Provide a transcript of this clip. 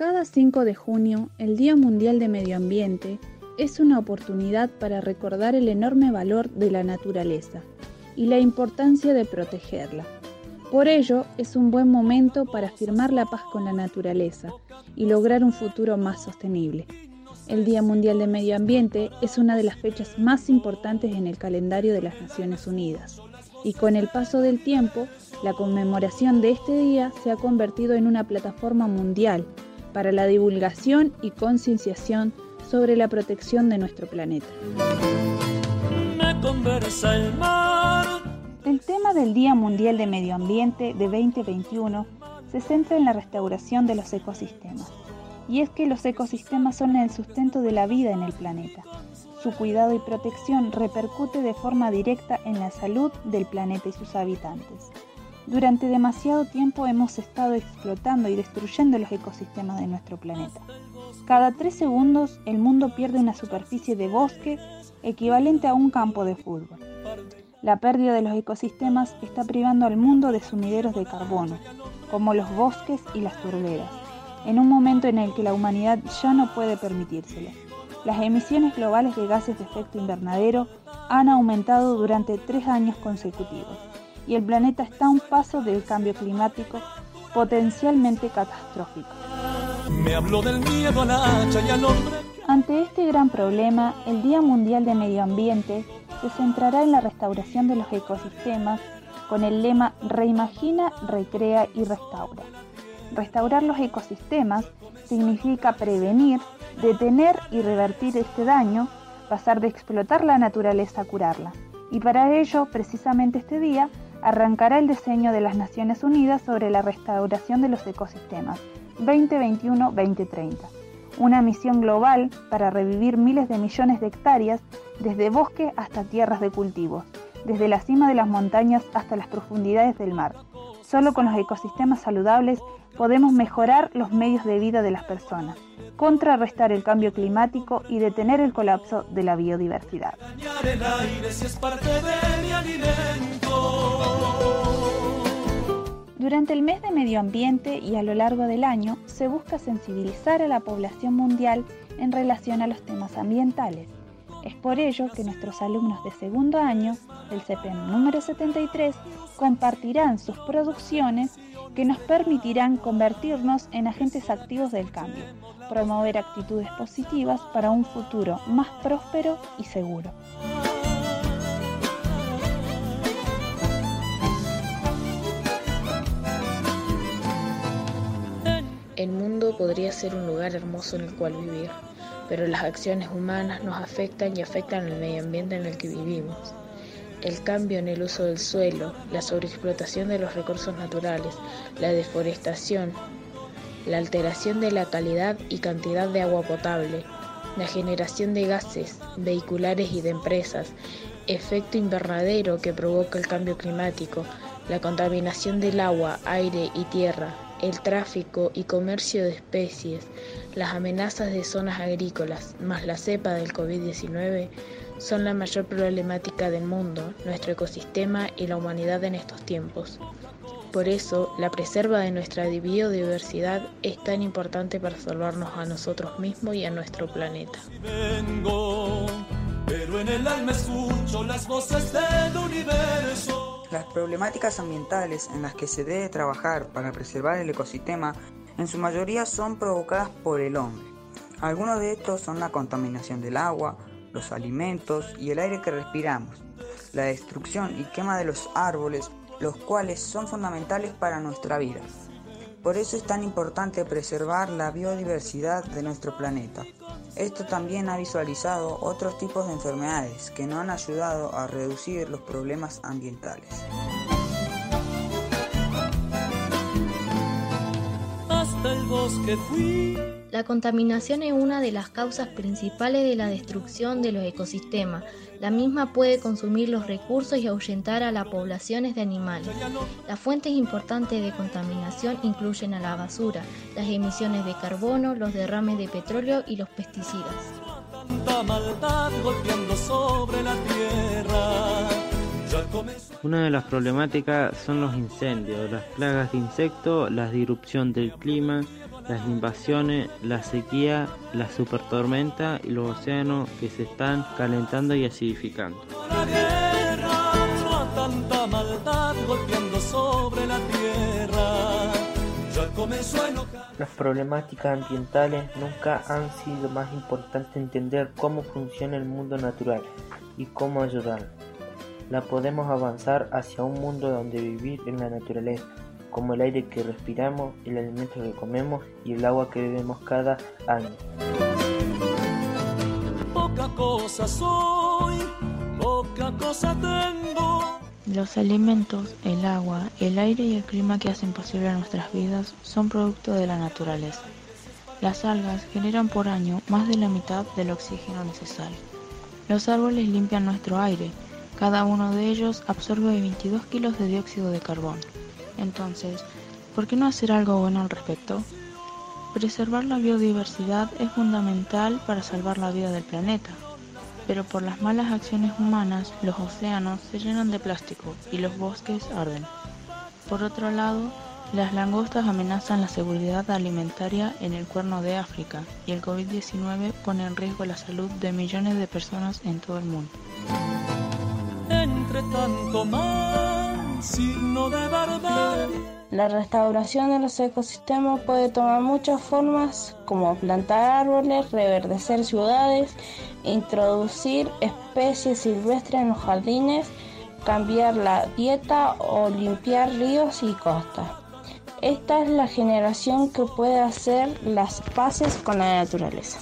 Cada 5 de junio, el Día Mundial de Medio Ambiente, es una oportunidad para recordar el enorme valor de la naturaleza y la importancia de protegerla. Por ello, es un buen momento para firmar la paz con la naturaleza y lograr un futuro más sostenible. El Día Mundial de Medio Ambiente es una de las fechas más importantes en el calendario de las Naciones Unidas y con el paso del tiempo, la conmemoración de este día se ha convertido en una plataforma mundial para la divulgación y concienciación sobre la protección de nuestro planeta. El tema del Día Mundial de Medio Ambiente de 2021 se centra en la restauración de los ecosistemas. Y es que los ecosistemas son el sustento de la vida en el planeta. Su cuidado y protección repercute de forma directa en la salud del planeta y sus habitantes. Durante demasiado tiempo hemos estado explotando y destruyendo los ecosistemas de nuestro planeta. Cada tres segundos el mundo pierde una superficie de bosque equivalente a un campo de fútbol. La pérdida de los ecosistemas está privando al mundo de sumideros de carbono, como los bosques y las turberas, en un momento en el que la humanidad ya no puede permitírselo. Las emisiones globales de gases de efecto invernadero han aumentado durante tres años consecutivos y el planeta está a un paso del cambio climático potencialmente catastrófico. Ante este gran problema, el Día Mundial de Medio Ambiente se centrará en la restauración de los ecosistemas con el lema Reimagina, Recrea y Restaura. Restaurar los ecosistemas significa prevenir, detener y revertir este daño, pasar de explotar la naturaleza a curarla. Y para ello, precisamente este día, arrancará el diseño de las Naciones Unidas sobre la restauración de los ecosistemas 2021-2030, una misión global para revivir miles de millones de hectáreas desde bosque hasta tierras de cultivos, desde la cima de las montañas hasta las profundidades del mar. Solo con los ecosistemas saludables podemos mejorar los medios de vida de las personas, contrarrestar el cambio climático y detener el colapso de la biodiversidad. Durante el mes de medio ambiente y a lo largo del año se busca sensibilizar a la población mundial en relación a los temas ambientales. Es por ello que nuestros alumnos de segundo año del CPM número 73 compartirán sus producciones que nos permitirán convertirnos en agentes activos del cambio, promover actitudes positivas para un futuro más próspero y seguro. El mundo podría ser un lugar hermoso en el cual vivir, pero las acciones humanas nos afectan y afectan al medio ambiente en el que vivimos. El cambio en el uso del suelo, la sobreexplotación de los recursos naturales, la deforestación, la alteración de la calidad y cantidad de agua potable, la generación de gases vehiculares y de empresas, efecto invernadero que provoca el cambio climático, la contaminación del agua, aire y tierra, el tráfico y comercio de especies, las amenazas de zonas agrícolas, más la cepa del COVID-19, son la mayor problemática del mundo, nuestro ecosistema y la humanidad en estos tiempos. Por eso, la preserva de nuestra biodiversidad es tan importante para salvarnos a nosotros mismos y a nuestro planeta. Las problemáticas ambientales en las que se debe trabajar para preservar el ecosistema en su mayoría son provocadas por el hombre. Algunos de estos son la contaminación del agua, los alimentos y el aire que respiramos, la destrucción y quema de los árboles, los cuales son fundamentales para nuestra vida. Por eso es tan importante preservar la biodiversidad de nuestro planeta. Esto también ha visualizado otros tipos de enfermedades que no han ayudado a reducir los problemas ambientales. La contaminación es una de las causas principales de la destrucción de los ecosistemas. La misma puede consumir los recursos y ahuyentar a las poblaciones de animales. Las fuentes importantes de contaminación incluyen a la basura, las emisiones de carbono, los derrames de petróleo y los pesticidas. Una de las problemáticas son los incendios, las plagas de insectos, la disrupción del clima, las invasiones, la sequía, la supertormenta y los océanos que se están calentando y acidificando. Las problemáticas ambientales nunca han sido más importantes entender cómo funciona el mundo natural y cómo ayudar. La podemos avanzar hacia un mundo donde vivir en la naturaleza como el aire que respiramos, el alimento que comemos y el agua que bebemos cada año. Poca cosa soy, poca cosa tengo. Los alimentos, el agua, el aire y el clima que hacen posible nuestras vidas son producto de la naturaleza. Las algas generan por año más de la mitad del oxígeno necesario. Los árboles limpian nuestro aire, cada uno de ellos absorbe 22 kilos de dióxido de carbono. Entonces, ¿por qué no hacer algo bueno al respecto? Preservar la biodiversidad es fundamental para salvar la vida del planeta, pero por las malas acciones humanas los océanos se llenan de plástico y los bosques arden. Por otro lado, las langostas amenazan la seguridad alimentaria en el cuerno de África y el COVID-19 pone en riesgo la salud de millones de personas en todo el mundo. Entre tanto la restauración de los ecosistemas puede tomar muchas formas como plantar árboles, reverdecer ciudades, introducir especies silvestres en los jardines, cambiar la dieta o limpiar ríos y costas. Esta es la generación que puede hacer las paces con la naturaleza.